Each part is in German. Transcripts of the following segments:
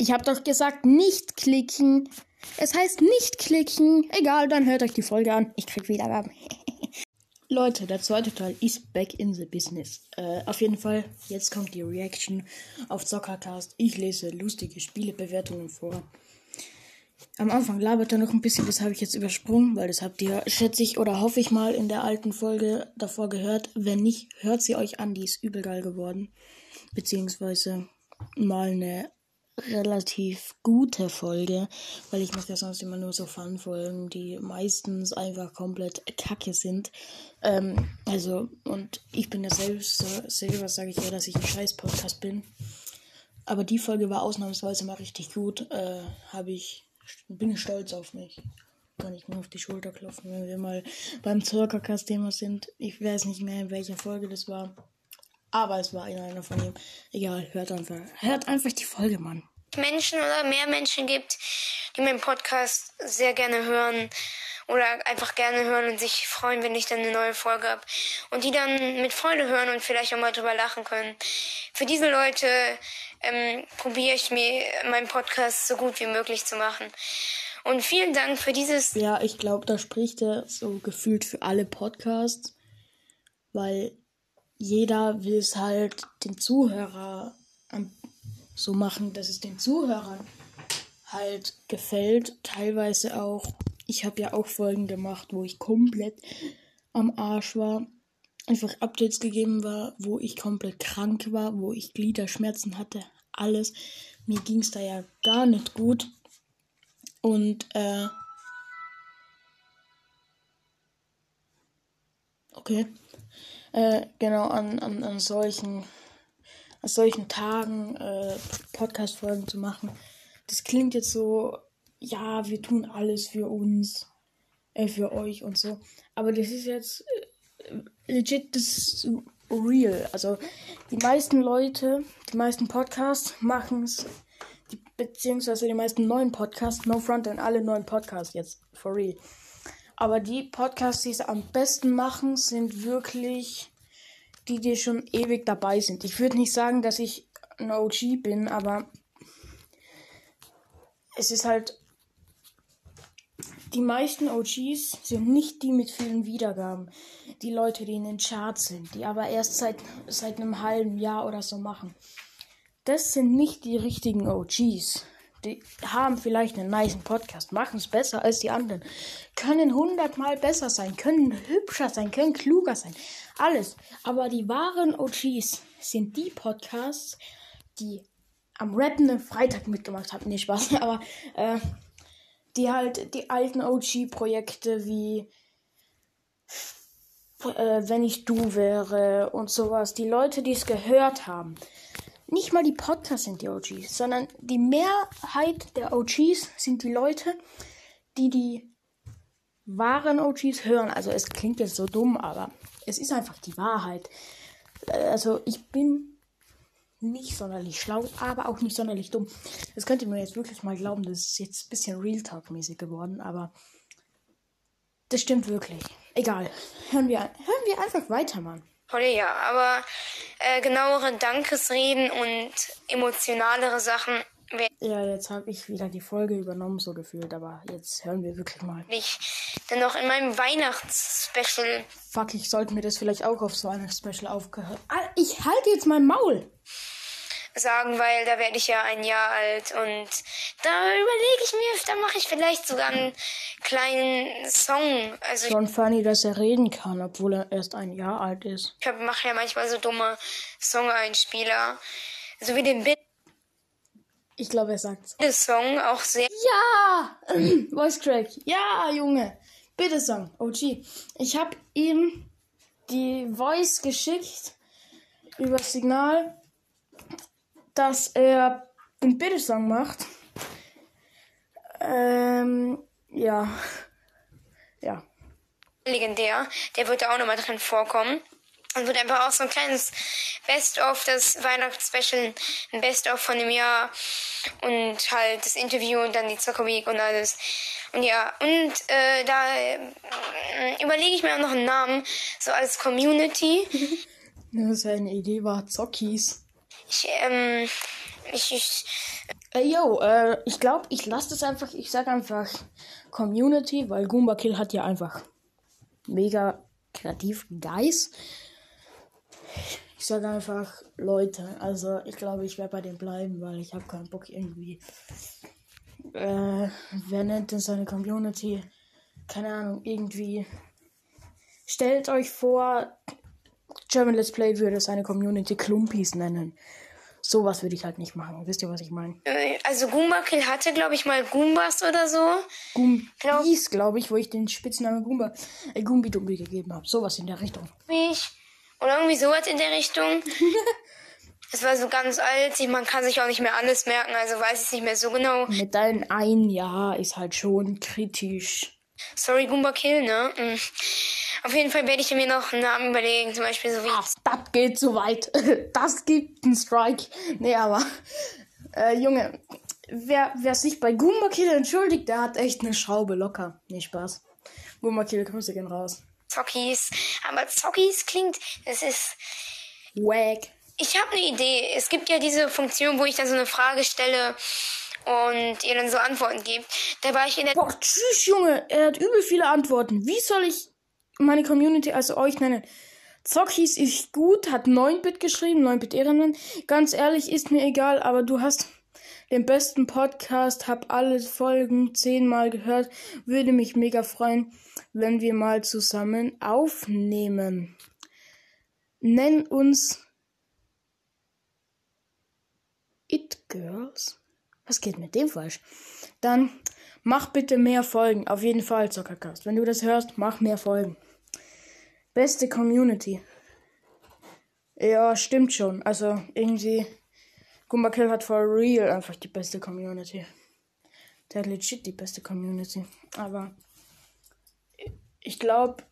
Ich habe doch gesagt, nicht klicken. Es heißt nicht klicken. Egal, dann hört euch die Folge an. Ich krieg Wiedergaben. Leute, der zweite Teil ist back in the business. Äh, auf jeden Fall, jetzt kommt die Reaction auf Zockercast. Ich lese lustige Spielebewertungen vor. Am Anfang labert er noch ein bisschen, das habe ich jetzt übersprungen, weil das habt ihr, schätze ich oder hoffe ich mal, in der alten Folge davor gehört. Wenn nicht, hört sie euch an, die ist übel geil geworden. Beziehungsweise mal eine relativ gute Folge, weil ich mache ja sonst immer nur so Fun-Folgen, die meistens einfach komplett kacke sind. Ähm, also, und ich bin ja selbst, selber sage ich ja, dass ich ein scheiß Podcast bin. Aber die Folge war ausnahmsweise mal richtig gut. Äh, habe ich, bin stolz auf mich. Kann ich mir auf die Schulter klopfen, wenn wir mal beim Circacast-Thema sind. Ich weiß nicht mehr, in welcher Folge das war. Aber es war in einer von ihm. Egal, hört einfach, hört einfach die Folge, Mann. Menschen oder mehr Menschen gibt, die meinen Podcast sehr gerne hören oder einfach gerne hören und sich freuen, wenn ich dann eine neue Folge habe. Und die dann mit Freude hören und vielleicht auch mal drüber lachen können. Für diese Leute ähm, probiere ich mir meinen Podcast so gut wie möglich zu machen. Und vielen Dank für dieses. Ja, ich glaube, da spricht er so gefühlt für alle Podcasts, weil jeder will es halt den Zuhörer so machen, dass es den Zuhörern halt gefällt. Teilweise auch. Ich habe ja auch Folgen gemacht, wo ich komplett am Arsch war. Einfach Updates gegeben war, wo ich komplett krank war, wo ich Gliederschmerzen hatte. Alles. Mir ging es da ja gar nicht gut. Und äh, okay. Äh, genau, an, an, an solchen, an solchen Tagen äh, Podcast-Folgen zu machen. Das klingt jetzt so, ja, wir tun alles für uns, äh, für euch und so. Aber das ist jetzt äh, legit das real. Also die meisten Leute, die meisten Podcasts machen es, beziehungsweise die meisten neuen Podcasts, no front and alle neuen Podcasts jetzt, for real. Aber die Podcasts, die es am besten machen, sind wirklich die, die schon ewig dabei sind. Ich würde nicht sagen, dass ich ein OG bin, aber es ist halt. Die meisten OGs sind nicht die mit vielen Wiedergaben. Die Leute, die in den Charts sind, die aber erst seit, seit einem halben Jahr oder so machen. Das sind nicht die richtigen OGs die haben vielleicht einen nice Podcast, machen es besser als die anderen, können hundertmal besser sein, können hübscher sein, können kluger sein, alles. Aber die wahren OGs sind die Podcasts, die am rappenden Freitag mitgemacht haben. Nee, Spaß, aber äh, die halt die alten OG-Projekte wie äh, Wenn ich du wäre und sowas, die Leute, die es gehört haben nicht mal die Podcasts sind die OGs, sondern die Mehrheit der OGs sind die Leute, die die wahren OGs hören. Also es klingt jetzt so dumm, aber es ist einfach die Wahrheit. Also ich bin nicht sonderlich schlau, aber auch nicht sonderlich dumm. Das könnt ihr mir jetzt wirklich mal glauben, das ist jetzt ein bisschen Real Talk-mäßig geworden, aber das stimmt wirklich. Egal. Hören wir, hören wir einfach weiter, Mann. Tolle, ja, aber äh, genauere Dankesreden und emotionalere Sachen. Ja, jetzt habe ich wieder die Folge übernommen, so gefühlt, aber jetzt hören wir wirklich mal. Ich dann noch in meinem Weihnachtsspecial. Fuck, ich sollte mir das vielleicht auch aufs Weihnachtsspecial aufgehört. Ah, ich halte jetzt mein Maul sagen, weil da werde ich ja ein Jahr alt und da überlege ich mir, da mache ich vielleicht sogar einen kleinen Song. Also Schon funny, dass er reden kann, obwohl er erst ein Jahr alt ist. Ich mache ja manchmal so dumme Song-Einspieler, so wie den Bit. Ich glaube, er sagt's. Der Song auch sehr. Ja! Voice Crack. Ja, Junge. Bitte Song. OG. Ich habe ihm die Voice geschickt über Signal dass er den Bitte-Song macht. Ähm, ja. Ja. Legendär. Der wird da auch nochmal drin vorkommen. Und wird einfach auch so ein kleines Best-of, das Weihnachtsspecial, ein Best-of von dem Jahr und halt das Interview und dann die Zocker Week und alles. Und ja, und äh, da äh, überlege ich mir auch noch einen Namen, so als Community. Ja, seine Idee war Zockies ich, ähm, ich, ich Ey, yo, äh, ich glaube, ich lasse das einfach, ich sage einfach Community, weil Goomba Kill hat ja einfach mega kreativ Guys. Ich sage einfach Leute, also ich glaube, ich werde bei dem bleiben, weil ich habe keinen Bock irgendwie. Äh, wer nennt denn seine Community? Keine Ahnung, irgendwie. Stellt euch vor, German Let's Play würde seine Community Klumpis nennen. Sowas würde ich halt nicht machen. Wisst ihr, was ich meine? Äh, Also Goomba Kill hatte, glaube ich, mal Goombas oder so. Goombis, glaube ich, wo ich den Spitznamen Goomba, äh, Goombi Dumbi gegeben habe. Sowas in der Richtung. Mich. Oder irgendwie sowas in der Richtung. Es war so ganz alt, man kann sich auch nicht mehr alles merken, also weiß ich es nicht mehr so genau. Mit deinem ein Jahr ist halt schon kritisch. Sorry, Goomba Kill, ne? Mm. Auf jeden Fall werde ich mir noch einen Namen überlegen, zum Beispiel so wie Das, das geht zu weit. Das gibt einen Strike. Nee, aber, äh, Junge, wer, wer sich bei Goomba Kill entschuldigt, der hat echt eine Schraube locker. Nee, Spaß. Goomba Kill, Grüße gehen raus. Zockies. Aber Zockies klingt, das ist. Wack. Ich habe eine Idee. Es gibt ja diese Funktion, wo ich dann so eine Frage stelle und ihr dann so Antworten gebt. Da war ich in der. Boah, tschüss, Junge. Er hat übel viele Antworten. Wie soll ich meine Community, also euch nennen? Zockis ist gut, hat 9-Bit geschrieben, 9-Bit Ehrenmann. Ganz ehrlich, ist mir egal, aber du hast den besten Podcast, hab alle Folgen zehnmal gehört. Würde mich mega freuen, wenn wir mal zusammen aufnehmen. Nenn uns It Girls. Was geht mit dem falsch? Dann mach bitte mehr Folgen. Auf jeden Fall, Zockercast. Wenn du das hörst, mach mehr Folgen. Beste Community. Ja, stimmt schon. Also irgendwie. Kill hat for real einfach die beste Community. Der hat legit die beste Community. Aber ich glaube,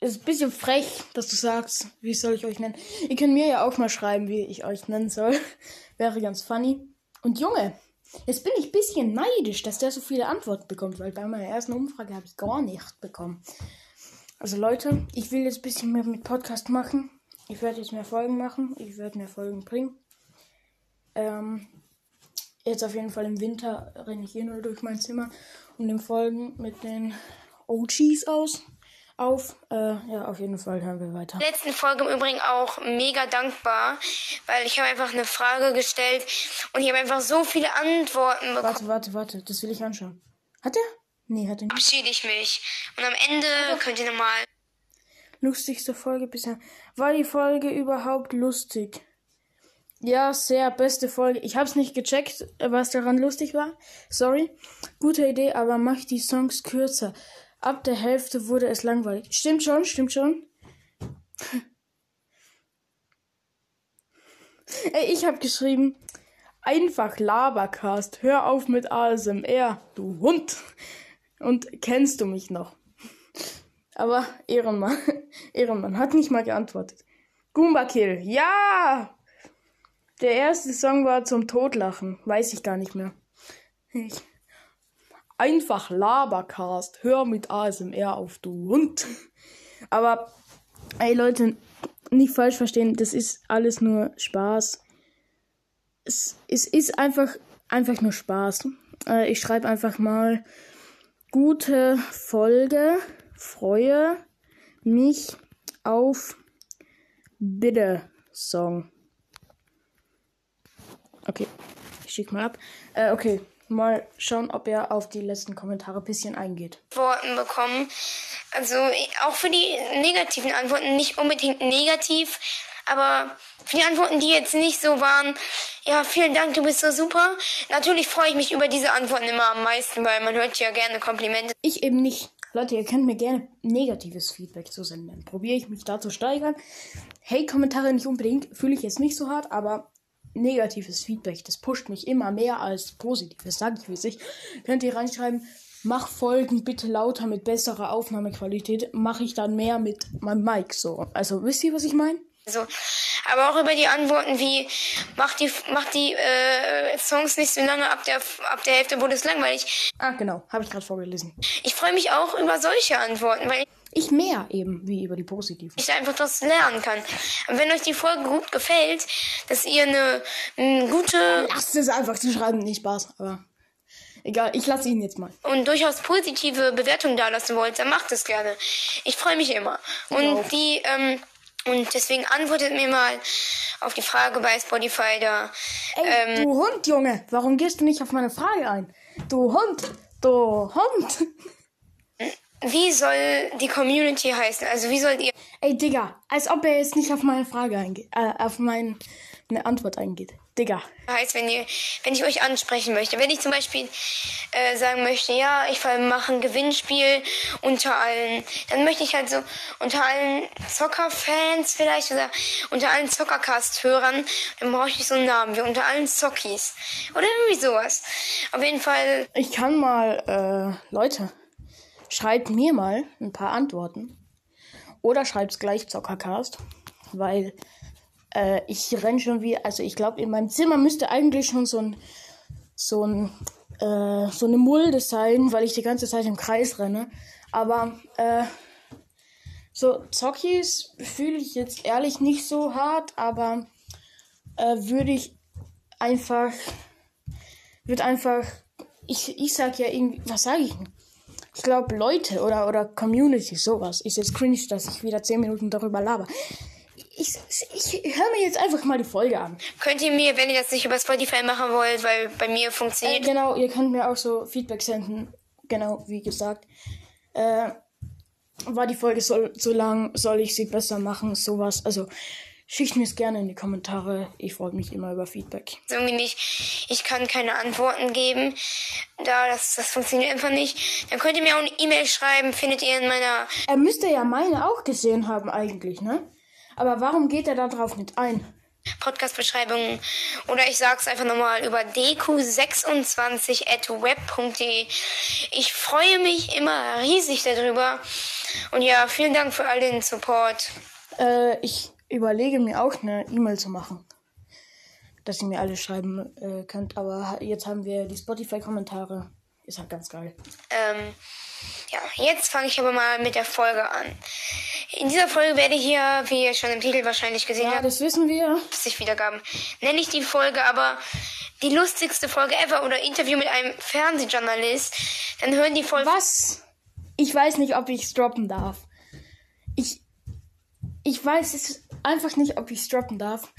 es ist ein bisschen frech, dass du sagst, wie soll ich euch nennen. Ihr könnt mir ja auch mal schreiben, wie ich euch nennen soll. Wäre ganz funny. Und Junge, jetzt bin ich ein bisschen neidisch, dass der so viele Antworten bekommt, weil bei meiner ersten Umfrage habe ich gar nicht bekommen. Also Leute, ich will jetzt ein bisschen mehr mit Podcast machen. Ich werde jetzt mehr Folgen machen. Ich werde mehr Folgen bringen. Ähm, jetzt auf jeden Fall im Winter renne ich hier nur durch mein Zimmer und nehme Folgen mit den OGs aus. Auf. Äh, ja, auf jeden Fall hören wir weiter. letzten Folge im Übrigen auch mega dankbar, weil ich habe einfach eine Frage gestellt und ich habe einfach so viele Antworten bekommen. Warte, warte, warte. Das will ich anschauen. Hat er? Nee, hat er nicht. Verabschiede ich mich. Und am Ende könnt ihr nochmal. Lustigste Folge bisher. War die Folge überhaupt lustig? Ja, sehr beste Folge. Ich hab's nicht gecheckt, was daran lustig war. Sorry. Gute Idee, aber mach die Songs kürzer. Ab der Hälfte wurde es langweilig. Stimmt schon, stimmt schon. Ey, ich hab geschrieben, einfach Labercast. Hör auf mit ASMR, du Hund. Und kennst du mich noch? Aber Ehrenmann, Ehrenmann hat nicht mal geantwortet. Goomba Kill, ja! Der erste Song war zum Totlachen. Weiß ich gar nicht mehr. Ich. Einfach Labercast. Hör mit ASMR auf, du Hund. Aber, ey Leute, nicht falsch verstehen. Das ist alles nur Spaß. Es, es ist einfach, einfach nur Spaß. Äh, ich schreibe einfach mal gute Folge. Freue mich auf Bitte Song. Okay, ich schick mal ab. Äh, okay, mal schauen, ob er auf die letzten Kommentare ein bisschen eingeht. Antworten bekommen. Also auch für die negativen Antworten nicht unbedingt negativ, aber für die Antworten, die jetzt nicht so waren, ja, vielen Dank, du bist so super. Natürlich freue ich mich über diese Antworten immer am meisten, weil man hört ja gerne Komplimente. Ich eben nicht. Leute, ihr könnt mir gerne negatives Feedback zu senden. Probiere ich mich da zu steigern. Hey, Kommentare nicht unbedingt, fühle ich jetzt nicht so hart, aber negatives Feedback, das pusht mich immer mehr als positives, sage ich wie sich. Könnt ihr reinschreiben, mach Folgen bitte lauter mit besserer Aufnahmequalität, mache ich dann mehr mit meinem Mic so. Also wisst ihr, was ich meine? So. Aber auch über die Antworten wie, mach die, mach die äh, Songs nicht so lange, ab der, ab der Hälfte wurde es langweilig. Ah, genau, habe ich gerade vorgelesen. Ich freue mich auch über solche Antworten, weil Ich mehr eben, wie über die positiven. Ich einfach das lernen kann. Und wenn euch die Folge gut gefällt, dass ihr eine, eine gute Lasst es einfach, sie schreiben nicht Spaß, aber egal, ich lasse ihn jetzt mal. und durchaus positive Bewertung da lassen wollt, dann macht es gerne. Ich freue mich immer. Und die, ähm, und deswegen antwortet mir mal auf die Frage bei Spotify da. Ey, du Hund, Junge, warum gehst du nicht auf meine Frage ein? Du Hund, du Hund. Wie soll die Community heißen? Also wie sollt ihr Ey, Digga, als ob er jetzt nicht auf meine Frage eingeht, äh, auf meine Antwort eingeht. Digga. heißt, wenn ihr, wenn ich euch ansprechen möchte. Wenn ich zum Beispiel äh, sagen möchte, ja, ich mache ein Gewinnspiel unter allen, dann möchte ich halt so unter allen Zockerfans vielleicht oder unter allen Zockercast-Hörern, dann brauche ich so einen Namen wie unter allen Zockies oder irgendwie sowas. Auf jeden Fall, Ich kann mal, äh, Leute, schreibt mir mal ein paar Antworten. Oder schreibt's gleich Zockercast. Weil äh, ich renn schon wie, also ich glaube, in meinem Zimmer müsste eigentlich schon so ein, so ein, äh, so eine Mulde sein, weil ich die ganze Zeit im Kreis renne. Aber, äh, so Zockies fühle ich jetzt ehrlich nicht so hart, aber äh, würde ich einfach, wird einfach, ich, ich sag ja irgendwie, was sage ich denn? Ich glaube Leute oder, oder Community, sowas. Ist jetzt cringe, dass ich wieder 10 Minuten darüber laber. Ich, ich höre mir jetzt einfach mal die Folge an. könnt ihr mir, wenn ihr das nicht über Spotify machen wollt, weil bei mir Äh, funktioniert genau, ihr könnt mir auch so Feedback senden. Genau, wie gesagt. Äh, war die Folge so, so lang? Soll ich sie besser machen? Sowas. Also, schickt mir es gerne in die Kommentare. Ich freue mich immer über Feedback. irgendwie nicht, ich kann keine Antworten geben, da das, das funktioniert einfach nicht, dann könnt ihr mir auch eine E-Mail schreiben, findet ihr in meiner Er müsste ja meine auch gesehen haben, eigentlich, ne? Aber warum geht er da drauf nicht ein? Podcast-Beschreibung oder ich sag's einfach nochmal über dq26.web.de. Ich freue mich immer riesig darüber und ja, vielen Dank für all den Support. Äh, ich überlege mir auch eine E-Mail zu machen. Dass ihr mir alles schreiben äh, könnt. Aber jetzt haben wir die Spotify-Kommentare. Ist halt ganz geil. Ähm, ja, jetzt fange ich aber mal mit der Folge an. In dieser Folge werde ich hier, wie ihr schon im Titel wahrscheinlich gesehen Ja, habt, das wissen wir. 50 Wiedergaben. Nenne ich die Folge aber die lustigste Folge ever oder Interview mit einem Fernsehjournalist, dann hören die Folge. Was? Ich weiß nicht, ob ich es droppen darf. Ich. Ich weiß es einfach nicht, ob ich es droppen darf.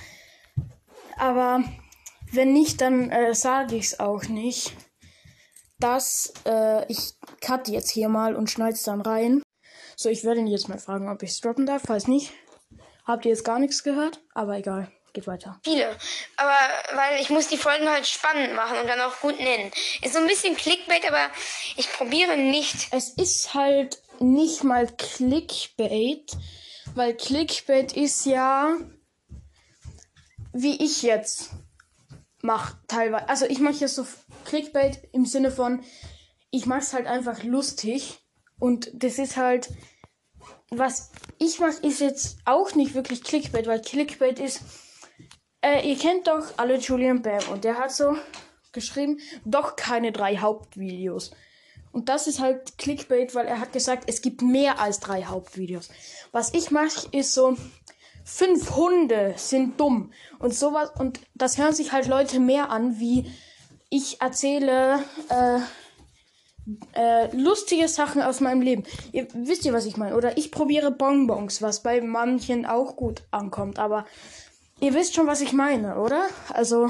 Aber wenn nicht, dann äh, sage ich es auch nicht. Dass äh, ich cut jetzt hier mal und schneid's dann rein. So, ich werde ihn jetzt mal fragen, ob ich es droppen darf. Falls nicht, habt ihr jetzt gar nichts gehört. Aber egal, geht weiter. Viele. Aber weil ich muss die Folgen halt spannend machen und dann auch gut nennen. Ist so ein bisschen Clickbait, aber ich probiere nicht. Es ist halt nicht mal Clickbait, weil Clickbait ist ja, wie ich jetzt mache teilweise. Also ich mache jetzt so Clickbait im Sinne von, ich mache es halt einfach lustig und das ist halt, was ich mache, ist jetzt auch nicht wirklich Clickbait, weil Clickbait ist, äh, ihr kennt doch alle Julian Bam und der hat so geschrieben, doch keine drei Hauptvideos. Und das ist halt Clickbait, weil er hat gesagt, es gibt mehr als drei Hauptvideos. Was ich mache, ist so, fünf Hunde sind dumm. Und sowas, und das hören sich halt Leute mehr an, wie ich erzähle äh, äh, lustige Sachen aus meinem Leben. Ihr wisst ihr, was ich meine? Oder ich probiere Bonbons, was bei manchen auch gut ankommt. Aber ihr wisst schon, was ich meine, oder? Also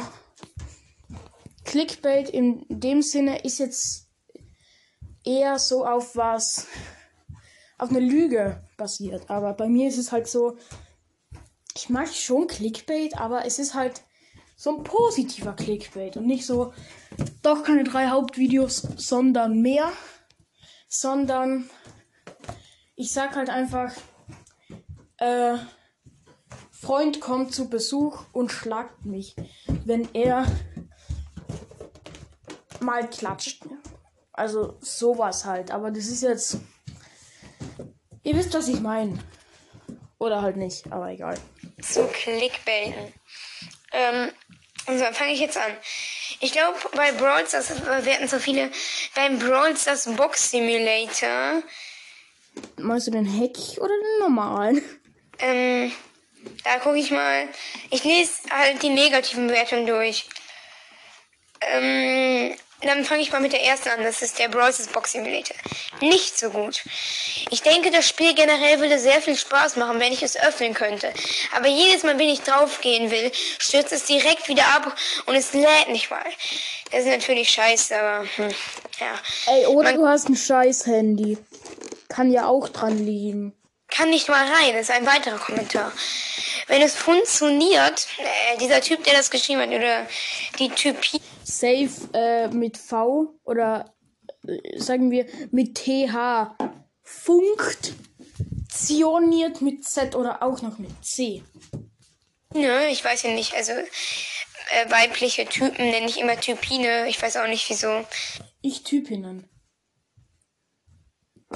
Clickbait in dem Sinne ist jetzt eher so auf was, auf eine Lüge basiert. Aber bei mir ist es halt so, ich mag schon Clickbait, aber es ist halt so ein positiver Clickbait und nicht so, doch keine drei Hauptvideos, sondern mehr, sondern ich sag halt einfach, äh, Freund kommt zu Besuch und schlagt mich, wenn er mal klatscht. Also sowas halt, aber das ist jetzt, ihr wisst, was ich meine. Oder halt nicht, aber egal. zu Clickbaiten. Ähm, und so, fange ich jetzt an. Ich glaube, bei Brawl Stars, wir hatten so viele, beim Brawl Stars Box Simulator Meinst du den Hack oder den normalen? Ähm, da gucke ich mal. Ich lese halt die negativen Bewertungen durch. Ähm, dann fange ich mal mit der ersten an. Das ist der Bros. Box Simulator. Nicht so gut. Ich denke, das Spiel generell würde sehr viel Spaß machen, wenn ich es öffnen könnte. Aber jedes Mal, wenn ich draufgehen will, stürzt es direkt wieder ab und es lädt nicht mal. Das ist natürlich scheiße, aber hm, ja. Ey, oder du hast ein scheiß Handy. Kann ja auch dran liegen. Kann nicht mal rein, das ist ein weiterer Kommentar. Wenn es funktioniert, äh, dieser Typ, der das geschrieben hat, oder die Typie, Safe äh, mit V oder äh, sagen wir mit TH. Funktioniert mit Z oder auch noch mit C. ne, ich weiß ja nicht, also äh, weibliche Typen nenne ich immer Typine, ich weiß auch nicht wieso. Ich Typinnen.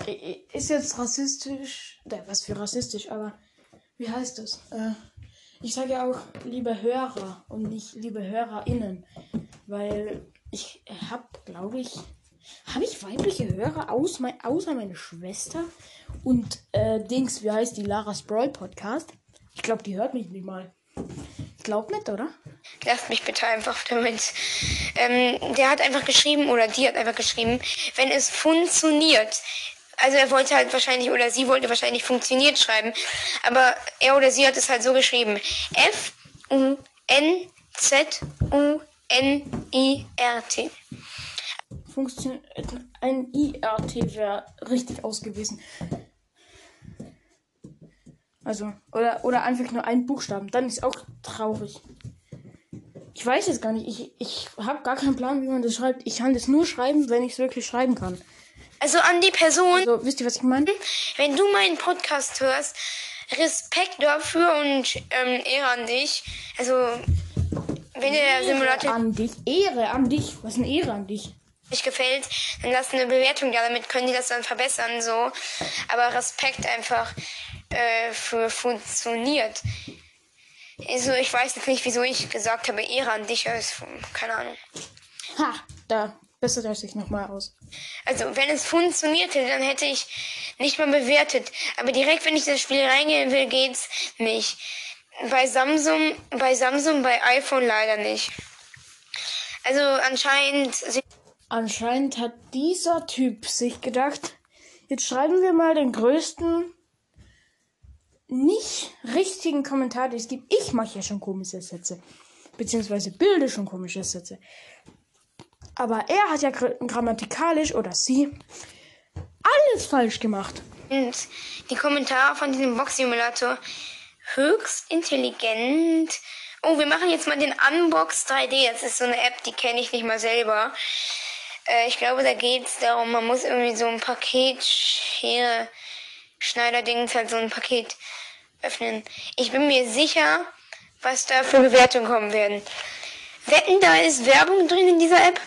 I- Ist jetzt rassistisch. Äh, was für rassistisch, aber wie heißt das? Äh, ich sage ja auch liebe Hörer und nicht liebe HörerInnen. Weil ich habe, glaube ich, habe ich weibliche Hörer aus mein, außer meine Schwester und äh, Dings, wie heißt die Laras Brawl Podcast? Ich glaube, die hört mich nicht mal. Ich glaube nicht, oder? Lasst mich bitte einfach damit. Ähm, der hat einfach geschrieben, oder die hat einfach geschrieben, wenn es funktioniert. Also er wollte halt wahrscheinlich, oder sie wollte wahrscheinlich funktioniert schreiben. Aber er oder sie hat es halt so geschrieben. F-U-N-Z-U-N-I-R-T. Funktion ein IRT wäre richtig ausgewiesen. Also, oder, oder einfach nur ein Buchstaben. Dann ist auch traurig. Ich weiß es gar nicht. Ich, ich habe gar keinen Plan, wie man das schreibt. Ich kann das nur schreiben, wenn ich es wirklich schreiben kann. Also an die Person, Also, wisst ihr, was ich meine? wenn du meinen Podcast hörst, Respekt dafür und ähm, Ehre an dich. Also, wenn dir der Simulator An dich. Ehre an dich. Was ist eine Ehre an dich? nicht gefällt, dann lass eine Bewertung da. Damit können die das dann verbessern, so. Aber Respekt einfach äh, für funktioniert. Also, ich weiß jetzt nicht, wieso ich gesagt habe, Ehre an dich. Ist, keine Ahnung. Ha, da bessert er sich nochmal aus. Also, wenn es funktioniert hätte, dann hätte ich nicht mal bewertet. Aber direkt, wenn ich das Spiel reingehen will, geht's nicht. Bei Samsung, bei Samsung, bei iPhone leider nicht. Also, anscheinend Anscheinend hat dieser Typ sich gedacht, jetzt schreiben wir mal den größten nicht richtigen Kommentar, den es gibt. Ich mache ja schon komische Sätze. Beziehungsweise bilde schon komische Sätze. Aber er hat ja gra- grammatikalisch oder sie alles falsch gemacht. die Kommentare von diesem Box-Simulator höchst intelligent. Oh, wir machen jetzt mal den Unbox 3D. Das ist so eine App, die kenne ich nicht mal selber. Äh, ich glaube, da geht's darum, man muss irgendwie so ein Paket, Schere, Schneiderdings, halt so ein Paket öffnen. Ich bin mir sicher, was da für Bewertungen kommen werden. Wetten, da ist Werbung drin in dieser App?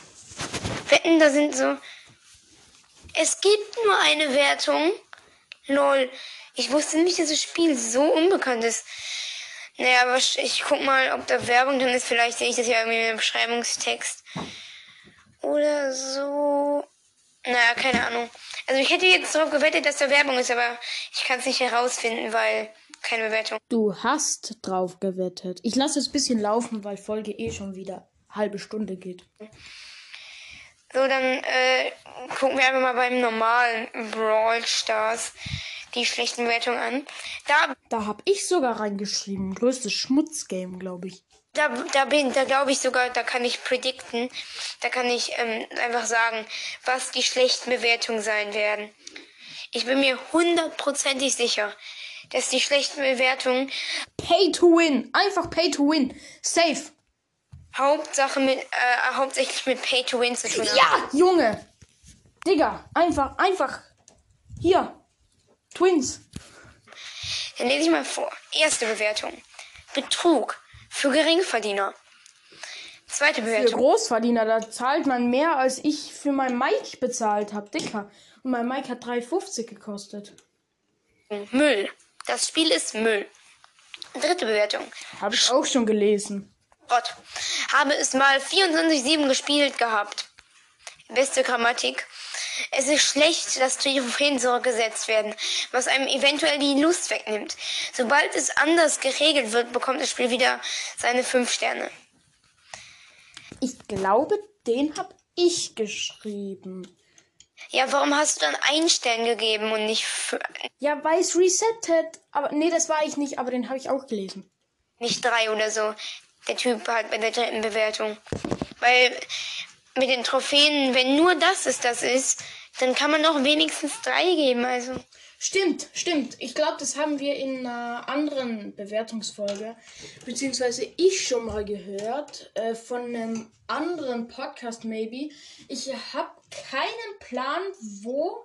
Wetten, da sind so. Es gibt nur eine Wertung. Lol. Ich wusste nicht, dass das Spiel so unbekannt ist. Naja, aber ich guck mal, ob da Werbung drin ist. Vielleicht sehe ich das ja irgendwie im Beschreibungstext. Oder so. Naja, keine Ahnung. Also ich hätte jetzt darauf gewettet, dass da Werbung ist, aber ich kann es nicht herausfinden, weil keine Bewertung. Du hast drauf gewettet. Ich lasse es ein bisschen laufen, weil Folge eh schon wieder halbe Stunde geht. So, dann äh, gucken wir einfach mal beim normalen Brawl Stars die schlechten Bewertungen an. Da Da hab ich sogar reingeschrieben. Größtes Schmutzgame, glaube ich. Da, da bin, da glaube ich sogar, da kann ich predikten, da kann ich ähm, einfach sagen, was die schlechten Bewertungen sein werden. Ich bin mir hundertprozentig sicher, dass die schlechten Bewertungen Pay to win. Einfach pay to win. Safe. Hauptsache mit, äh, hauptsächlich mit Pay to Win zu tun haben. Ja, Junge. Digga, einfach, einfach. Hier. Twins. Dann lese ich mal vor. Erste Bewertung. Betrug für Geringverdiener. Zweite Für Bewertung. Großverdiener, da zahlt man mehr, als ich für mein Mic bezahlt habe, Dicker. Und mein Mic hat 3,50 gekostet. Müll. Das Spiel ist Müll. Dritte Bewertung. Habe ich auch schon gelesen. Gott. Habe es mal 24-7 gespielt gehabt. Beste Grammatik. Es ist schlecht, dass Trophäen zurückgesetzt werden, was einem eventuell die Lust wegnimmt. Sobald es anders geregelt wird, bekommt das Spiel wieder seine 5 Sterne. Ich glaube, den habe ich geschrieben. Ja, warum hast du dann einen Stern gegeben und nicht Ja, weil es resettet. Aber nee, das war ich nicht, aber den habe ich auch gelesen. nicht drei oder so? Der Typ halt bei der dritten Bewertung. Weil mit den Trophäen, wenn nur das ist, das ist, dann kann man doch wenigstens drei geben. Also Stimmt, stimmt. Ich glaube, das haben wir in einer anderen Bewertungsfolge, beziehungsweise ich schon mal gehört, äh, von einem anderen Podcast maybe. Ich habe keinen Plan, wo,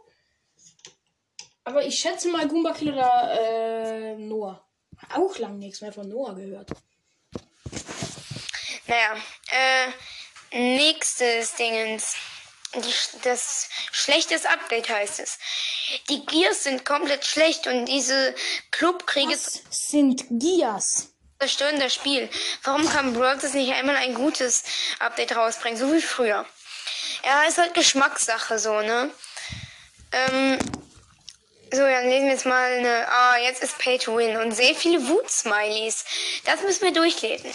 aber ich schätze mal Goomba Kill oder äh, Noah. Auch lang nichts mehr von Noah gehört. Naja, äh, nächstes Dingens. Die, das schlechtes Update heißt es. Die Gears sind komplett schlecht und diese Clubkriege Das sind Gias. zerstören das Spiel. Warum kann Brawlers nicht einmal ein gutes Update rausbringen, so wie früher? Ja, ist halt Geschmackssache so, ne? Ähm, so, dann lesen wir jetzt mal eine. Ah, jetzt ist Pay to Win und sehr viele Wut-Smileys. Das müssen wir durchlesen.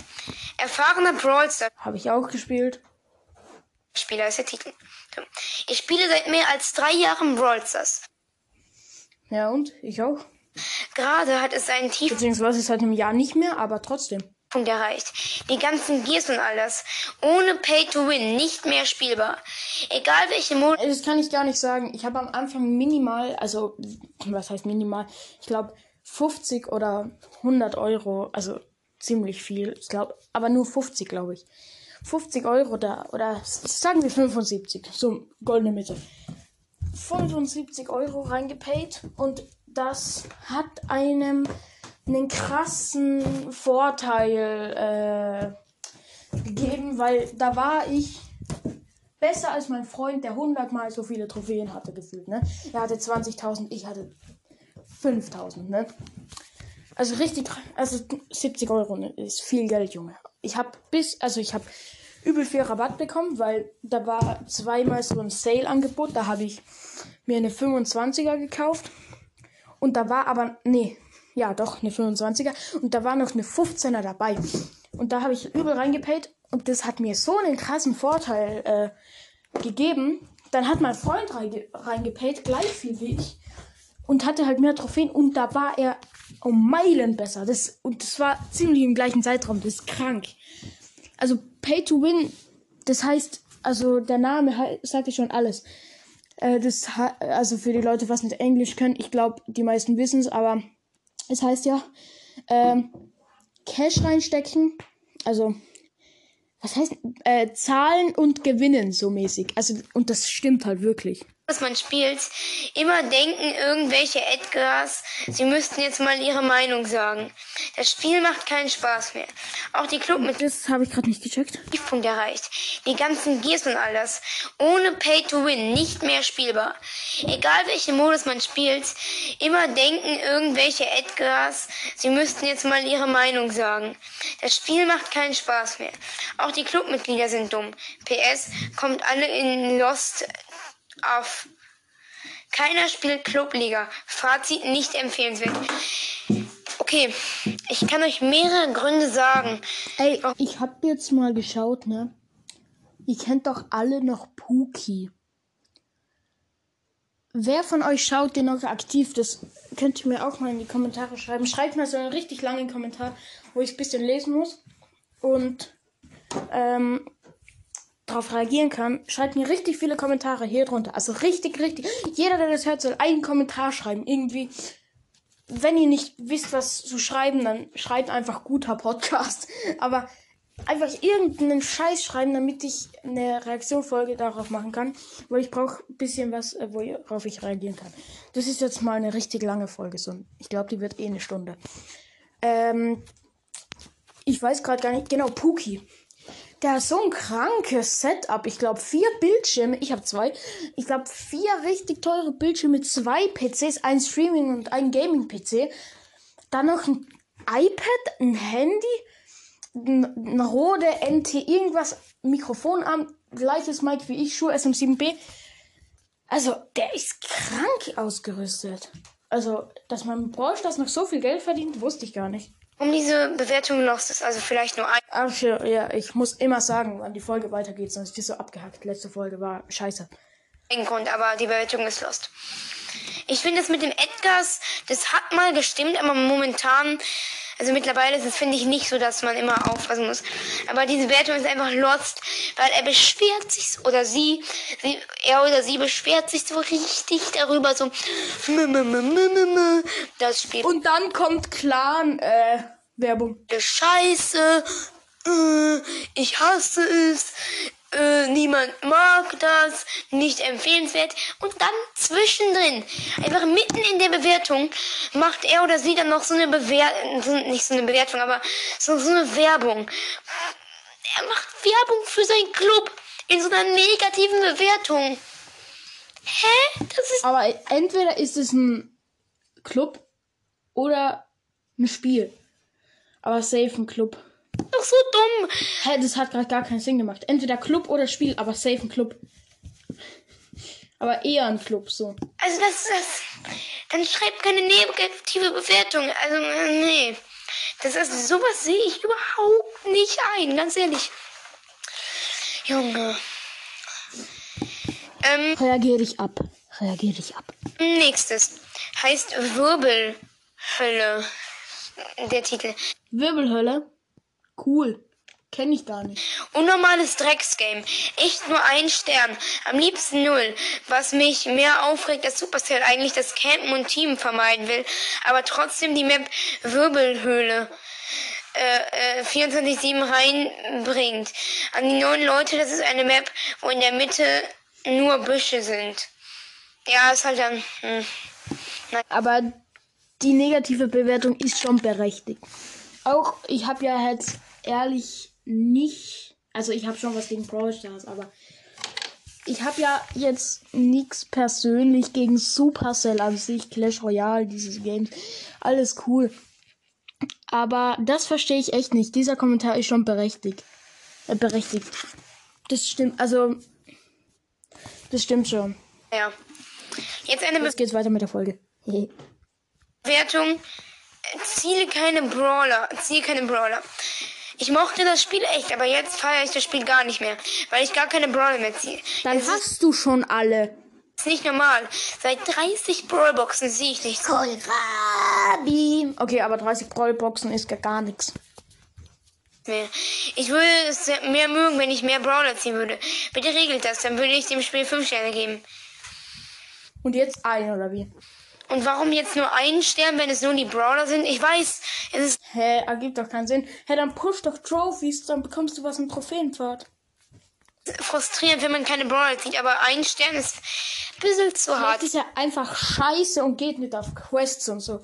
Erfahrener Brawlster Habe ich auch gespielt. Spieler ist der Titel. Ich spiele seit mehr als drei Jahren Brawl Stars. Ja, und? Ich auch. Gerade hat es seinen Tiefpunkt Beziehungsweise seit einem Jahr nicht mehr, aber trotzdem. erreicht. Die ganzen Gears und all das. Ohne Pay to Win nicht mehr spielbar. Egal welche Mode. Das kann ich gar nicht sagen. Ich habe am Anfang minimal, also was heißt minimal? Ich glaube 50 oder 100 Euro, also ziemlich viel. Ich glaube, aber nur 50, glaube ich. 50 Euro da oder sagen wir 75, so goldene Mitte. 75 Euro reingepaid und das hat einem einen krassen Vorteil äh, gegeben, weil da war ich besser als mein Freund, der 100 mal so viele Trophäen hatte, gefühlt, ne? Er hatte 20.000, ich hatte 5.000, ne? Also richtig, also 70 Euro ne, ist viel Geld, Junge. Ich habe bis, also ich habe übel viel Rabatt bekommen, weil da war zweimal so ein Sale-Angebot, da habe ich mir eine 25er gekauft und da war aber, nee, ja doch, eine 25er und da war noch eine 15er dabei. Und da habe ich übel reingepaid und das hat mir so einen krassen Vorteil äh, gegeben. Dann hat mein Freund reinge reingepaid, gleich viel wie ich. Und hatte halt mehr Trophäen und da war er um Meilen besser. Das, und das war ziemlich im gleichen Zeitraum. Das ist krank. Also Pay to Win, das heißt, also der Name sagt ja schon alles. Äh, das also für die Leute, was nicht Englisch können, ich glaube, die meisten wissen es, aber es heißt ja, ähm, Cash reinstecken, also was heißt äh, zahlen und gewinnen so mäßig. Also und das stimmt halt wirklich. Was man spielt, immer denken irgendwelche Edgars, sie müssten jetzt mal ihre Meinung sagen. Das Spiel macht keinen Spaß mehr. Auch die Club mit Das habe ich gerade nicht gecheckt. Tiefpunkt erreicht. Die ganzen Gears und all das. Ohne Pay to Win nicht mehr spielbar. Egal welchen Modus man spielt, immer denken irgendwelche Edgars, sie müssten jetzt mal ihre Meinung sagen. Das Spiel macht keinen Spaß mehr. Auch die Clubmitglieder sind dumm. PS kommt alle in Lost auf. Keiner spielt Clubliga. Fazit nicht empfehlenswert. Okay, ich kann euch mehrere Gründe sagen. Ey, ich habe jetzt mal geschaut, ne? Ihr kennt doch alle noch Puki. Wer von euch schaut den noch aktiv? Das könnt ihr mir auch mal in die Kommentare schreiben. Schreibt mal so einen richtig langen Kommentar, wo ich ein bisschen lesen muss und ähm, darauf reagieren kann. Schreibt mir richtig viele Kommentare hier drunter. Also richtig, richtig. Jeder, der das hört, soll einen Kommentar schreiben. Irgendwie wenn ihr nicht wisst, was zu schreiben, dann schreibt einfach guter Podcast. Aber einfach irgendeinen Scheiß schreiben, damit ich eine Reaktionfolge darauf machen kann. Weil ich brauche ein bisschen was, äh, worauf ich reagieren kann. Das ist jetzt mal eine richtig lange Folge. So, ich glaube, die wird eh eine Stunde. Ähm, ich weiß gerade gar nicht. Genau, Puki. Der hat so ein krankes Setup. Ich glaube, vier Bildschirme. Ich habe zwei. Ich glaube, vier richtig teure Bildschirme, zwei PCs, ein Streaming und ein Gaming-PC. Dann noch ein iPad, ein Handy, ein, Rode NT, irgendwas, Mikrofonarm, gleiches Mic wie ich, Schuhe SM7B. Also, der ist krank ausgerüstet. Also, dass man Brawl Stars noch so viel Geld verdient, wusste ich gar nicht. Um diese Bewertung lost es also vielleicht nur ein. Ach ja, ja, ich muss immer sagen, wann die Folge weitergeht, sonst ist die so abgehackt. Letzte Folge war scheiße. Grund, aber die Bewertung ist lost. Ich finde es mit dem Edgars, das hat mal gestimmt, aber momentan, also mittlerweile ist es, finde ich, nicht so, dass man immer aufpassen muss. Aber diese Bewertung ist einfach lost, weil er beschwert sich, oder sie, sie, er oder sie beschwert sich so richtig darüber, so, das Spiel Und dann kommt Clan, äh, Werbung. scheiße, äh, ich hasse es, äh, niemand mag das, nicht empfehlenswert. Und dann zwischendrin, einfach mitten in der Bewertung, macht er oder sie dann noch so eine Bewertung, nicht so eine Bewertung, aber so, so eine Werbung. Er macht Werbung für seinen Club in so einer negativen Bewertung. Hä? Das ist Aber entweder ist es ein Club oder ein Spiel. Aber safe ein Club. Doch so dumm. Hä, das hat gerade gar keinen Sinn gemacht. Entweder Club oder Spiel, aber safe ein Club. Aber eher ein Club, so. Also das, das, dann schreibt keine negative Bewertung. Also nee, das ist sowas sehe ich überhaupt nicht ein, ganz ehrlich. Junge. Ähm, Reagier dich ab. Reagier dich ab. nächstes heißt Wirbelhölle. Der Titel. Wirbelhölle? Cool. Kenn ich gar nicht. Unnormales Drecksgame. Echt nur ein Stern. Am liebsten null. Was mich mehr aufregt, dass Supercell eigentlich das Campen und Team vermeiden will, aber trotzdem die Map Wirbelhöhle äh, äh, 24-7 reinbringt. An die neuen Leute, das ist eine Map, wo in der Mitte nur Büsche sind. Ja, ist halt dann. Hm. Aber die negative Bewertung ist schon berechtigt. Auch ich habe ja jetzt ehrlich nicht, also ich habe schon was gegen Brawl Stars, aber ich habe ja jetzt nichts persönlich gegen Supercell an sich, Clash Royale, dieses Game, alles cool. Aber das verstehe ich echt nicht. Dieser Kommentar ist schon berechtigt. Äh, berechtigt. Das stimmt, also das stimmt schon. Ja. Jetzt eine Jetzt geht's weiter mit der Folge. Hehe. Ziele keine Brawler. Ziele keine Brawler. Ich mochte das Spiel echt, aber jetzt feiere ich das Spiel gar nicht mehr, weil ich gar keine Brawler mehr ziehe. Dann Es hast du schon alle. ist nicht normal. Seit 30 Brawlboxen sehe ich nichts. Kohlrabi. Okay, aber 30 Brawlboxen ist gar, gar nichts. mehr. Ich würde es mehr mögen, wenn ich mehr Brawler ziehen würde. Bitte regelt das, dann würde ich dem Spiel 5 Sterne geben. Und jetzt ein oder wie? Und warum jetzt nur einen Stern, wenn es nur die Brawler sind? Ich weiß, es ist Hä, ergibt doch keinen Sinn. Hä, dann push doch Trophies, dann bekommst du was im Trophäenpfad. frustrierend, wenn man keine Brawler zieht, aber ein Stern ist ein bisschen zu hart. Das ist ja einfach scheiße und geht nicht auf Quests und so.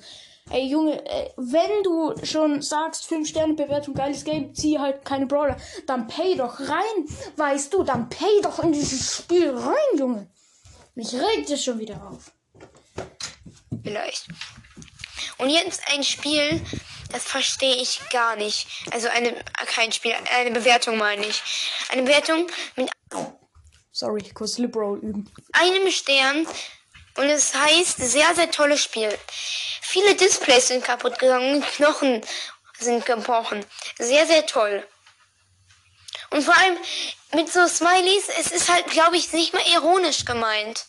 Ey, Junge, äh, wenn du schon sagst, 5 Sterne Bewertung, geiles Game, zieh halt keine Brawler, dann pay doch rein, weißt du, dann pay doch in dieses Spiel rein, Junge. Mich regt es schon wieder auf. Vielleicht. Und jetzt ein Spiel, das verstehe ich gar nicht. Also eine, kein Spiel, eine Bewertung meine ich. Eine Bewertung mit Sorry, kurz Lip Roll üben. einem Stern und es heißt sehr, sehr tolles Spiel. Viele Displays sind kaputt gegangen Knochen sind gebrochen. Sehr, sehr toll. Und vor allem mit so Smileys, es ist halt, glaube ich, nicht mal ironisch gemeint.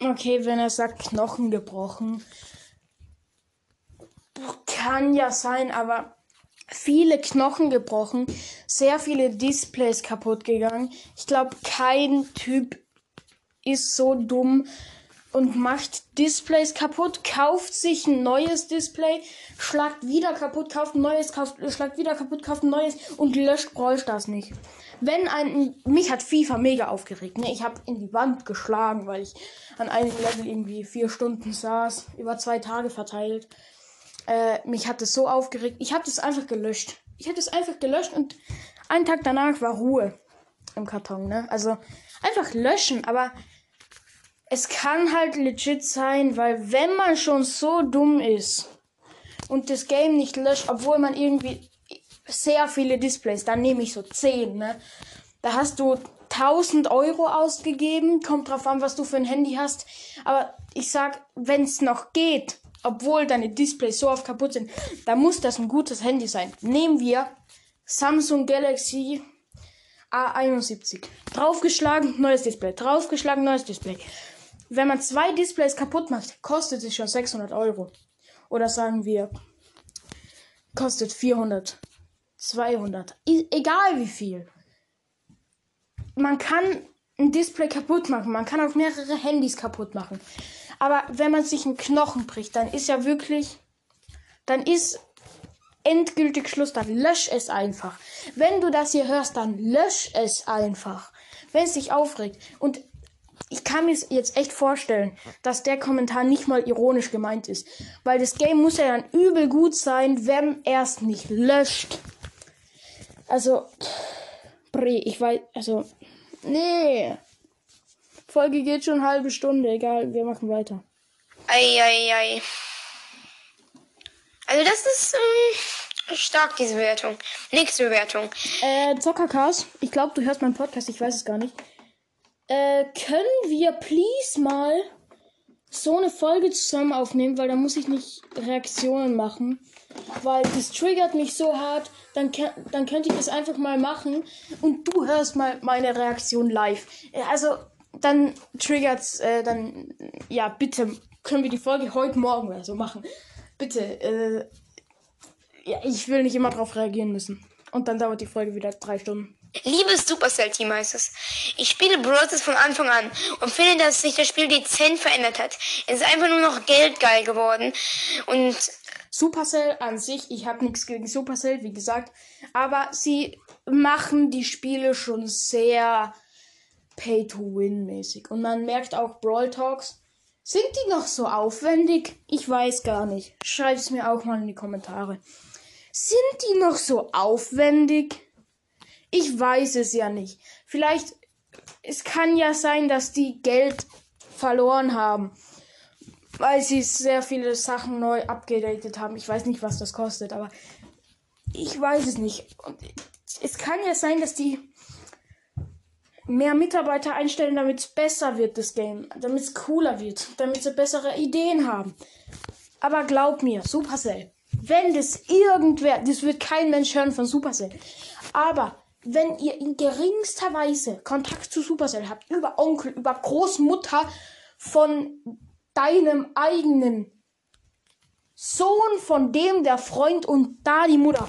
Okay, wenn er sagt Knochen gebrochen. Kann ja sein, aber viele Knochen gebrochen, sehr viele Displays kaputt gegangen. Ich glaube, kein Typ ist so dumm und macht Displays kaputt, kauft sich ein neues Display, schlagt wieder kaputt, kauft ein neues, kauft, schlagt wieder kaputt, kauft ein neues und löscht Brawl Stars nicht. Wenn ein, mich hat FIFA mega aufgeregt, ne? Ich habe in die Wand geschlagen, weil ich an einem Level irgendwie vier Stunden saß, über zwei Tage verteilt. Äh, mich hat es so aufgeregt. Ich habe das einfach gelöscht. Ich habe das einfach gelöscht und einen Tag danach war Ruhe im Karton, ne? Also einfach löschen, aber es kann halt legit sein, weil wenn man schon so dumm ist und das Game nicht löscht, obwohl man irgendwie sehr viele Displays, dann nehme ich so 10, ne? Da hast du 1000 Euro ausgegeben. Kommt drauf an, was du für ein Handy hast. Aber ich sag, wenn es noch geht, obwohl deine Displays so oft kaputt sind, dann muss das ein gutes Handy sein. Nehmen wir Samsung Galaxy A71. Draufgeschlagen, neues Display. Draufgeschlagen, neues Display. Wenn man zwei Displays kaputt macht, kostet es schon 600 Euro. Oder sagen wir, kostet 400, 200. I egal wie viel. Man kann ein Display kaputt machen. Man kann auch mehrere Handys kaputt machen. Aber wenn man sich einen Knochen bricht, dann ist ja wirklich, dann ist endgültig Schluss. Dann lösch es einfach. Wenn du das hier hörst, dann lösch es einfach. Wenn es dich aufregt. Und ich kann mir jetzt echt vorstellen, dass der Kommentar nicht mal ironisch gemeint ist. Weil das Game muss ja dann übel gut sein, wenn er es nicht löscht. Also, Bre, ich weiß, also, nee. Folge geht schon eine halbe Stunde, egal, wir machen weiter. Eieiei. Ei, ei. Also das ist ähm, stark, diese Bewertung. Nächste Bewertung. Äh, Zockercast, ich glaube, du hörst meinen Podcast, ich weiß es gar nicht. Äh, können wir please mal so eine Folge zusammen aufnehmen, weil da muss ich nicht Reaktionen machen. Weil das triggert mich so hart, dann, dann könnte ich das einfach mal machen und du hörst mal meine Reaktion live. Äh, also, dann triggert's, äh, dann, ja, bitte, können wir die Folge heute Morgen oder so machen. Bitte, äh, ja, ich will nicht immer drauf reagieren müssen. Und dann dauert die Folge wieder drei Stunden. Liebes Supercell-Team heißt es. Ich spiele Bros. von Anfang an und finde, dass sich das Spiel dezent verändert hat. Es ist einfach nur noch geldgeil geworden. Und Supercell an sich, ich habe nichts gegen Supercell, wie gesagt, aber sie machen die Spiele schon sehr Pay-to-Win-mäßig. Und man merkt auch Brawl Talks. Sind die noch so aufwendig? Ich weiß gar nicht. Schreibt es mir auch mal in die Kommentare. Sind die noch so aufwendig? Ich weiß es ja nicht. Vielleicht, es kann ja sein, dass die Geld verloren haben. Weil sie sehr viele Sachen neu abgedatet haben. Ich weiß nicht, was das kostet, aber ich weiß es nicht. Und es kann ja sein, dass die mehr Mitarbeiter einstellen, damit es besser wird, das Game. Damit es cooler wird. Damit sie bessere Ideen haben. Aber glaub mir, Supercell. Wenn das irgendwer, das wird kein Mensch hören von Supercell. Aber wenn ihr in geringster Weise Kontakt zu Supercell habt, über Onkel, über Großmutter von deinem eigenen Sohn, von dem der Freund und da die Mutter.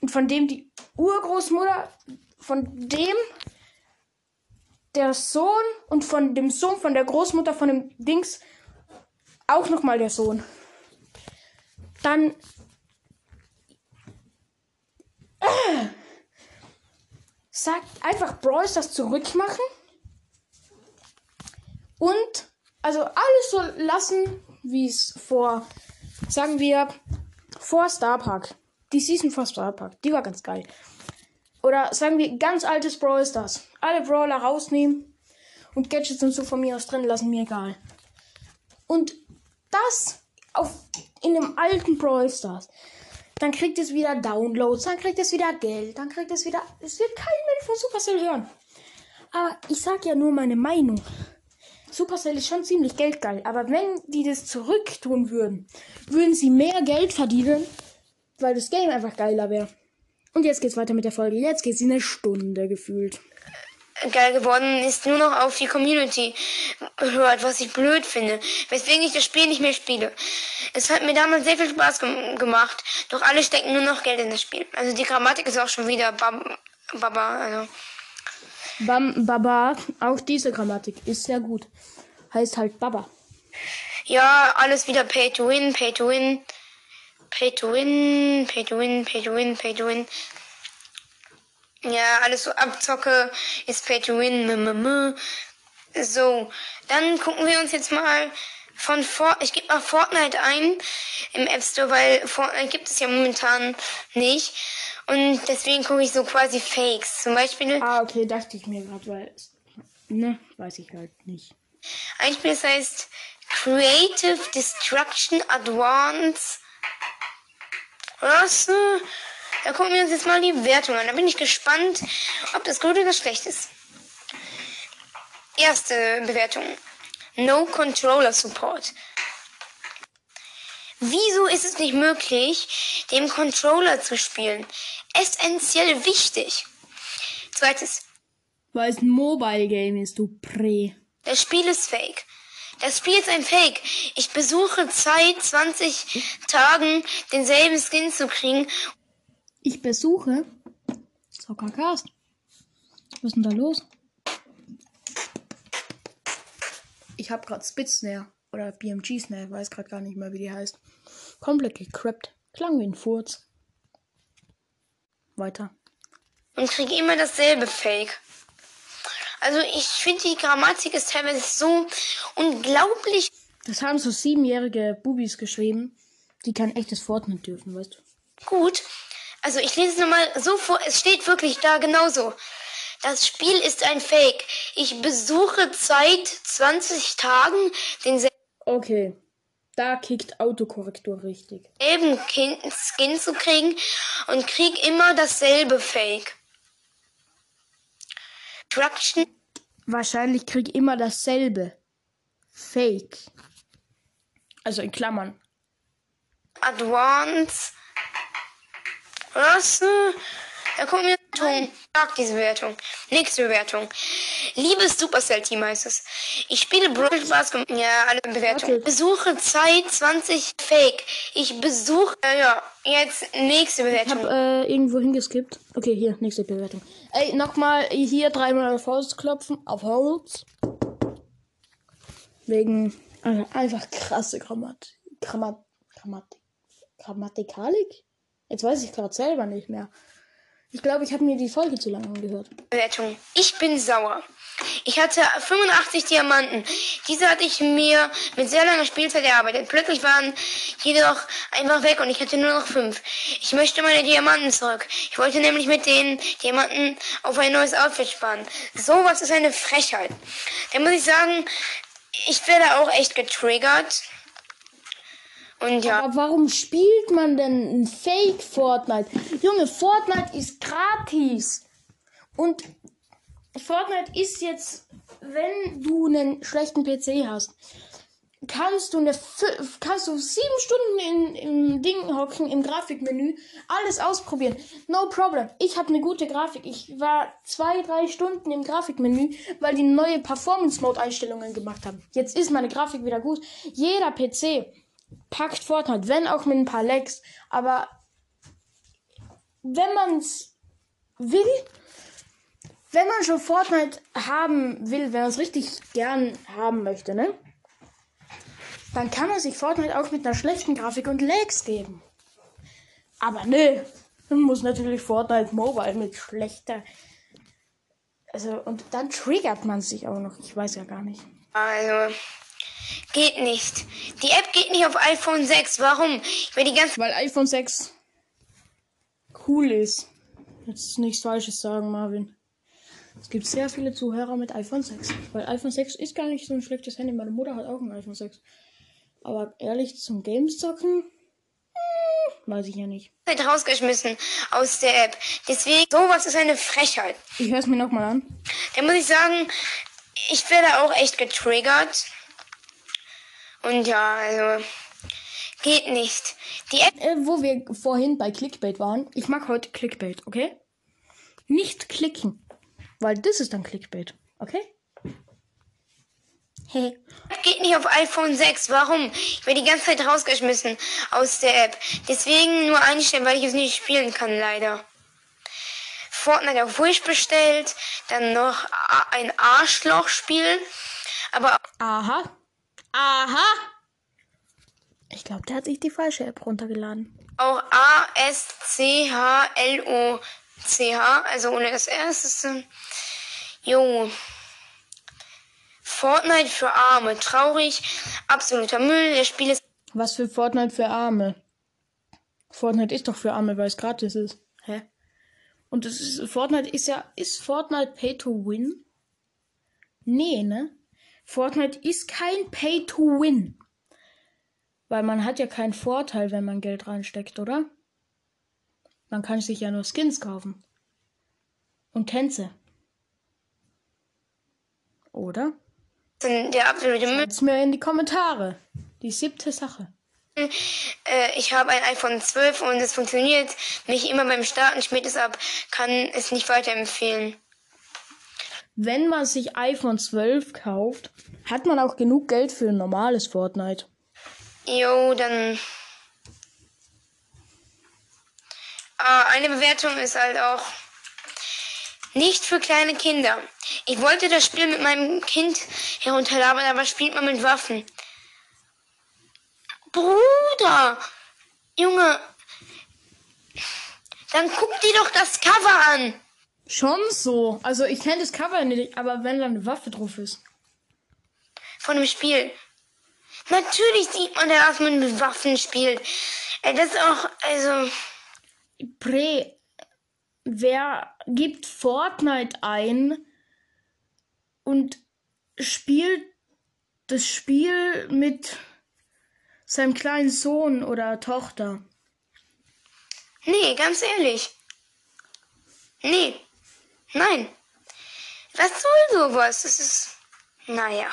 Und von dem die Urgroßmutter, von dem der Sohn und von dem Sohn von der Großmutter von dem Dings auch nochmal der Sohn. Dann äh, sagt einfach Brawl das zurückmachen und also alles so lassen, wie es vor, sagen wir, vor Star Park. Die Season vor Star Park, die war ganz geil. Oder sagen wir, ganz altes Brawl Stars. Alle Brawler rausnehmen und Gadgets und so von mir aus drin lassen, mir egal. Und das auf, in dem alten Brawl Stars. Dann kriegt es wieder Downloads, dann kriegt es wieder Geld, dann kriegt es wieder. Es wird kein Mensch von Supercell hören. Aber ich sag ja nur meine Meinung. Supercell ist schon ziemlich geldgeil, aber wenn die das zurücktun würden, würden sie mehr Geld verdienen, weil das Game einfach geiler wäre. Und jetzt geht's weiter mit der Folge. Jetzt geht's in eine Stunde gefühlt. Geil geworden ist nur noch auf die Community hört, was ich blöd finde, weswegen ich das Spiel nicht mehr spiele. Es hat mir damals sehr viel Spaß ge gemacht, doch alle stecken nur noch Geld in das Spiel. Also die Grammatik ist auch schon wieder bab Baba, also Bam, Baba, auch diese Grammatik ist sehr gut. Heißt halt Baba. Ja, alles wieder Pay to Win, Pay to Win, Pay to Win, Pay to Win, Pay to Win, Pay to Win. Ja, alles so Abzocke ist Pay to Win. So, dann gucken wir uns jetzt mal von Fort ich gebe mal Fortnite ein im App Store, weil Fortnite gibt es ja momentan nicht. Und deswegen gucke ich so quasi Fakes. Zum Beispiel. Ah, okay, dachte ich mir gerade, weil. Ne, weiß ich halt nicht. Ein Spiel, das heißt Creative Destruction Advance. Was? Da gucken wir uns jetzt mal die Wertung an. Da bin ich gespannt, ob das gut oder schlecht ist. Erste Bewertung. No Controller Support. Wieso ist es nicht möglich, dem Controller zu spielen? Essentiell wichtig. Zweites. Weil es ein Mobile Game ist, du Prä. Das Spiel ist fake. Das Spiel ist ein Fake. Ich besuche Zeit 20 Tagen denselben Skin zu kriegen. Ich besuche Soccercast. Was ist denn da los? Ich habe gerade Spitsnare oder BMG Snare, weiß gerade gar nicht mehr, wie die heißt. Komplett gekrappt. Klang wie ein Furz. Weiter. Und kriege immer dasselbe Fake. Also ich finde die Grammatik ist teilweise so unglaublich. Das haben so siebenjährige Bubis geschrieben, die kein echtes Fortnite dürfen, weißt du? Gut. Also ich lese es nochmal so vor. Es steht wirklich da genauso. Das Spiel ist ein Fake. Ich besuche seit 20 Tagen denselben Okay. Da kickt Autokorrektur richtig. Skin zu kriegen und krieg immer dasselbe Fake. Traction. Wahrscheinlich krieg immer dasselbe. Fake. Also in Klammern. Advance. Was? Da kommt mir Bewertung. Sag diese Bewertung. Nächste Bewertung. Liebes Supercell Team heißt es. Ich spiele Brawl Stars. Ja, alle Bewertungen. Okay. Besuche Zeit 20 Fake. Ich besuche. Äh, ja, jetzt nächste Ich Bewertung. hab äh, irgendwo hingeskippt. Okay, hier, nächste Bewertung. Ey, nochmal hier dreimal auf Holz klopfen. Auf Holz. Wegen also einfach krasse Grammat Grammat Grammatik. Grammatikalik? Jetzt weiß ich gerade selber nicht mehr. Ich glaube, ich habe mir die Folge zu lange angehört. Bewertung. Ich bin sauer. Ich hatte 85 Diamanten. Diese hatte ich mir mit sehr langer Spielzeit erarbeitet. Plötzlich waren jedoch einfach weg und ich hatte nur noch fünf. Ich möchte meine Diamanten zurück. Ich wollte nämlich mit den Diamanten auf ein neues Outfit sparen. Sowas ist eine Frechheit. Da muss ich sagen, ich werde auch echt getriggert. Und ja. Aber warum spielt man denn ein Fake Fortnite? Junge, Fortnite ist gratis. Und Fortnite ist jetzt, wenn du einen schlechten PC hast, kannst du eine kannst du sieben Stunden in, im Ding hocken, im Grafikmenü, alles ausprobieren. No problem. Ich habe eine gute Grafik. Ich war zwei, drei Stunden im Grafikmenü, weil die neue Performance Mode Einstellungen gemacht haben. Jetzt ist meine Grafik wieder gut. Jeder PC packt Fortnite, wenn auch mit ein paar Lags, aber wenn man's will, wenn man schon Fortnite haben will, wenn man es richtig gern haben möchte, ne? Dann kann man sich Fortnite auch mit einer schlechten Grafik und Lags geben. Aber ne, man muss natürlich Fortnite Mobile mit schlechter. Also, und dann triggert man sich auch noch. Ich weiß ja gar nicht. Also, geht nicht. Die App geht nicht auf iPhone 6. Warum? Ich will die ganze Weil iPhone 6 cool ist. Jetzt nichts Falsches sagen, Marvin. Es gibt sehr viele Zuhörer mit iPhone 6. Weil iPhone 6 ist gar nicht so ein schlechtes Handy. Meine Mutter hat auch ein iPhone 6. Aber ehrlich, zum Games zocken? Hm, weiß ich ja nicht. Zeit rausgeschmissen aus der App. Deswegen, sowas ist eine Frechheit. Ich höre es mir nochmal an. Da muss ich sagen, ich werde auch echt getriggert. Und ja, also, geht nicht. Die App, Äh, wo wir vorhin bei Clickbait waren. Ich mag heute Clickbait, okay? Nicht klicken. Weil das ist dann Clickbait, okay? Hey. geht nicht auf iPhone 6. Warum? Ich werde die ganze Zeit rausgeschmissen aus der App. Deswegen nur einstellen, weil ich es nicht spielen kann, leider. Fortnite auf Wish bestellt, dann noch ein Arschlochspiel. Aber Aha. Aha. Ich glaube, der hat sich die falsche App runtergeladen. auch A-S-C-H-L-O-C-H, also ohne das erste. Jo. Fortnite für Arme. Traurig. Absoluter Müll. Das Spiel ist Was für Fortnite für Arme? Fortnite ist doch für Arme, weil es gratis ist. Hä? Und es ist, Fortnite ist ja, ist Fortnite Pay to Win? Nee, ne? Fortnite ist kein Pay to Win. Weil man hat ja keinen Vorteil, wenn man Geld reinsteckt, oder? Man kann sich ja nur Skins kaufen. Und Tänze. Oder? Der absolute Müll. Schreibt's mir in die Kommentare. Die siebte Sache. Äh, ich habe ein iPhone 12 und es funktioniert nicht immer beim Starten, schmiert es ab, kann es nicht weiterempfehlen. Wenn man sich iPhone 12 kauft, hat man auch genug Geld für ein normales Fortnite. Jo, dann. Ah, eine Bewertung ist halt auch nicht für kleine Kinder. Ich wollte das Spiel mit meinem Kind herunterladen, aber spielt man mit Waffen. Bruder! Junge! Dann guck dir doch das Cover an! Schon so. Also ich kenne das Cover nicht, aber wenn da eine Waffe drauf ist. Von dem Spiel. Natürlich sieht man, dass man mit Waffen spielt. Ey, das ist auch, also. Pre, wer gibt Fortnite ein und spielt das Spiel mit seinem kleinen Sohn oder Tochter? Nee, ganz ehrlich. Nee. Nein. Was soll sowas? Das ist. Naja.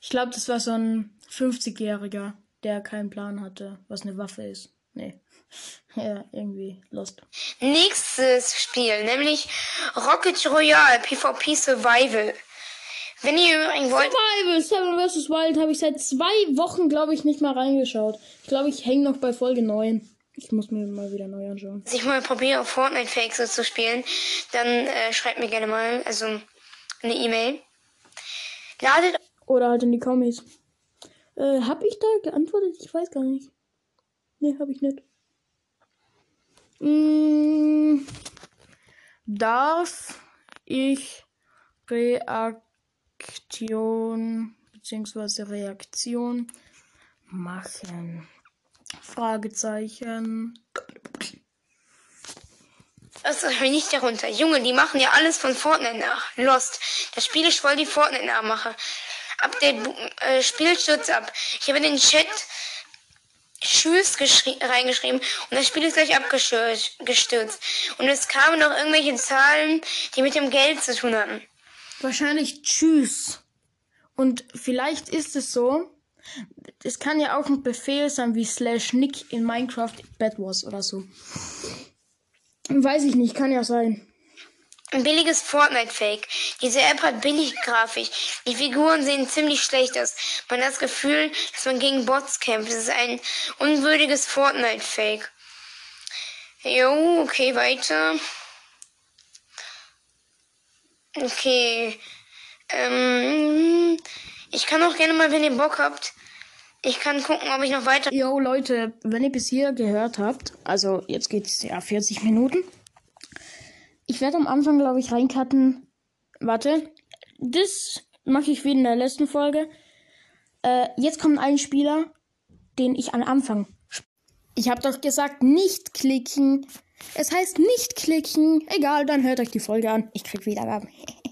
Ich glaube, das war so ein 50-Jähriger, der keinen Plan hatte, was eine Waffe ist. Nee. Ja, irgendwie lost. Nächstes Spiel, nämlich Rocket Royale PvP Survival. Wenn ihr übrigens wollt. Survival, Seven vs. Wild habe ich seit zwei Wochen, glaube ich, nicht mal reingeschaut. Ich glaube, ich hänge noch bei Folge 9. Ich muss mir mal wieder neu anschauen. Dass ich mal probiere, auf Fortnite Fakes so zu spielen, dann äh, schreibt mir gerne mal, also eine E-Mail. Ladet Oder halt in die Kommis. Äh, hab ich da geantwortet? Ich weiß gar nicht. Nee, hab ich nicht. Mm, darf ich Reaktion bzw. Reaktion machen? Fragezeichen. Das ist nicht darunter. Junge, die machen ja alles von Fortnite nach. Lost. Das Spiel ist voll die Fortnite nachmache. Update, äh, Spiel stürzt ab. Ich habe in den Chat Tschüss reingeschrieben und das Spiel ist gleich abgestürzt. Und es kamen noch irgendwelche Zahlen, die mit dem Geld zu tun hatten. Wahrscheinlich Tschüss. Und vielleicht ist es so, es kann ja auch ein Befehl sein wie slash nick in Minecraft Bad Wars oder so. Weiß ich nicht, kann ja sein. Ein billiges Fortnite-Fake. Diese App hat billig Grafik. Die Figuren sehen ziemlich schlecht aus. Man hat das Gefühl, dass man gegen Bots kämpft. Es ist ein unwürdiges Fortnite-Fake. Jo, okay, weiter. Okay. Ähm, ich kann auch gerne mal, wenn ihr Bock habt, ich kann gucken, ob ich noch weiter. Yo, Leute, wenn ihr bis hier gehört habt, also jetzt geht's ja 40 Minuten. Ich werde am Anfang, glaube ich, reincutten. Warte. Das mache ich wie in der letzten Folge. Äh, jetzt kommt ein Spieler, den ich am Anfang. Ich habe doch gesagt, nicht klicken. Es heißt nicht klicken. Egal, dann hört euch die Folge an. Ich krieg Wiedergaben.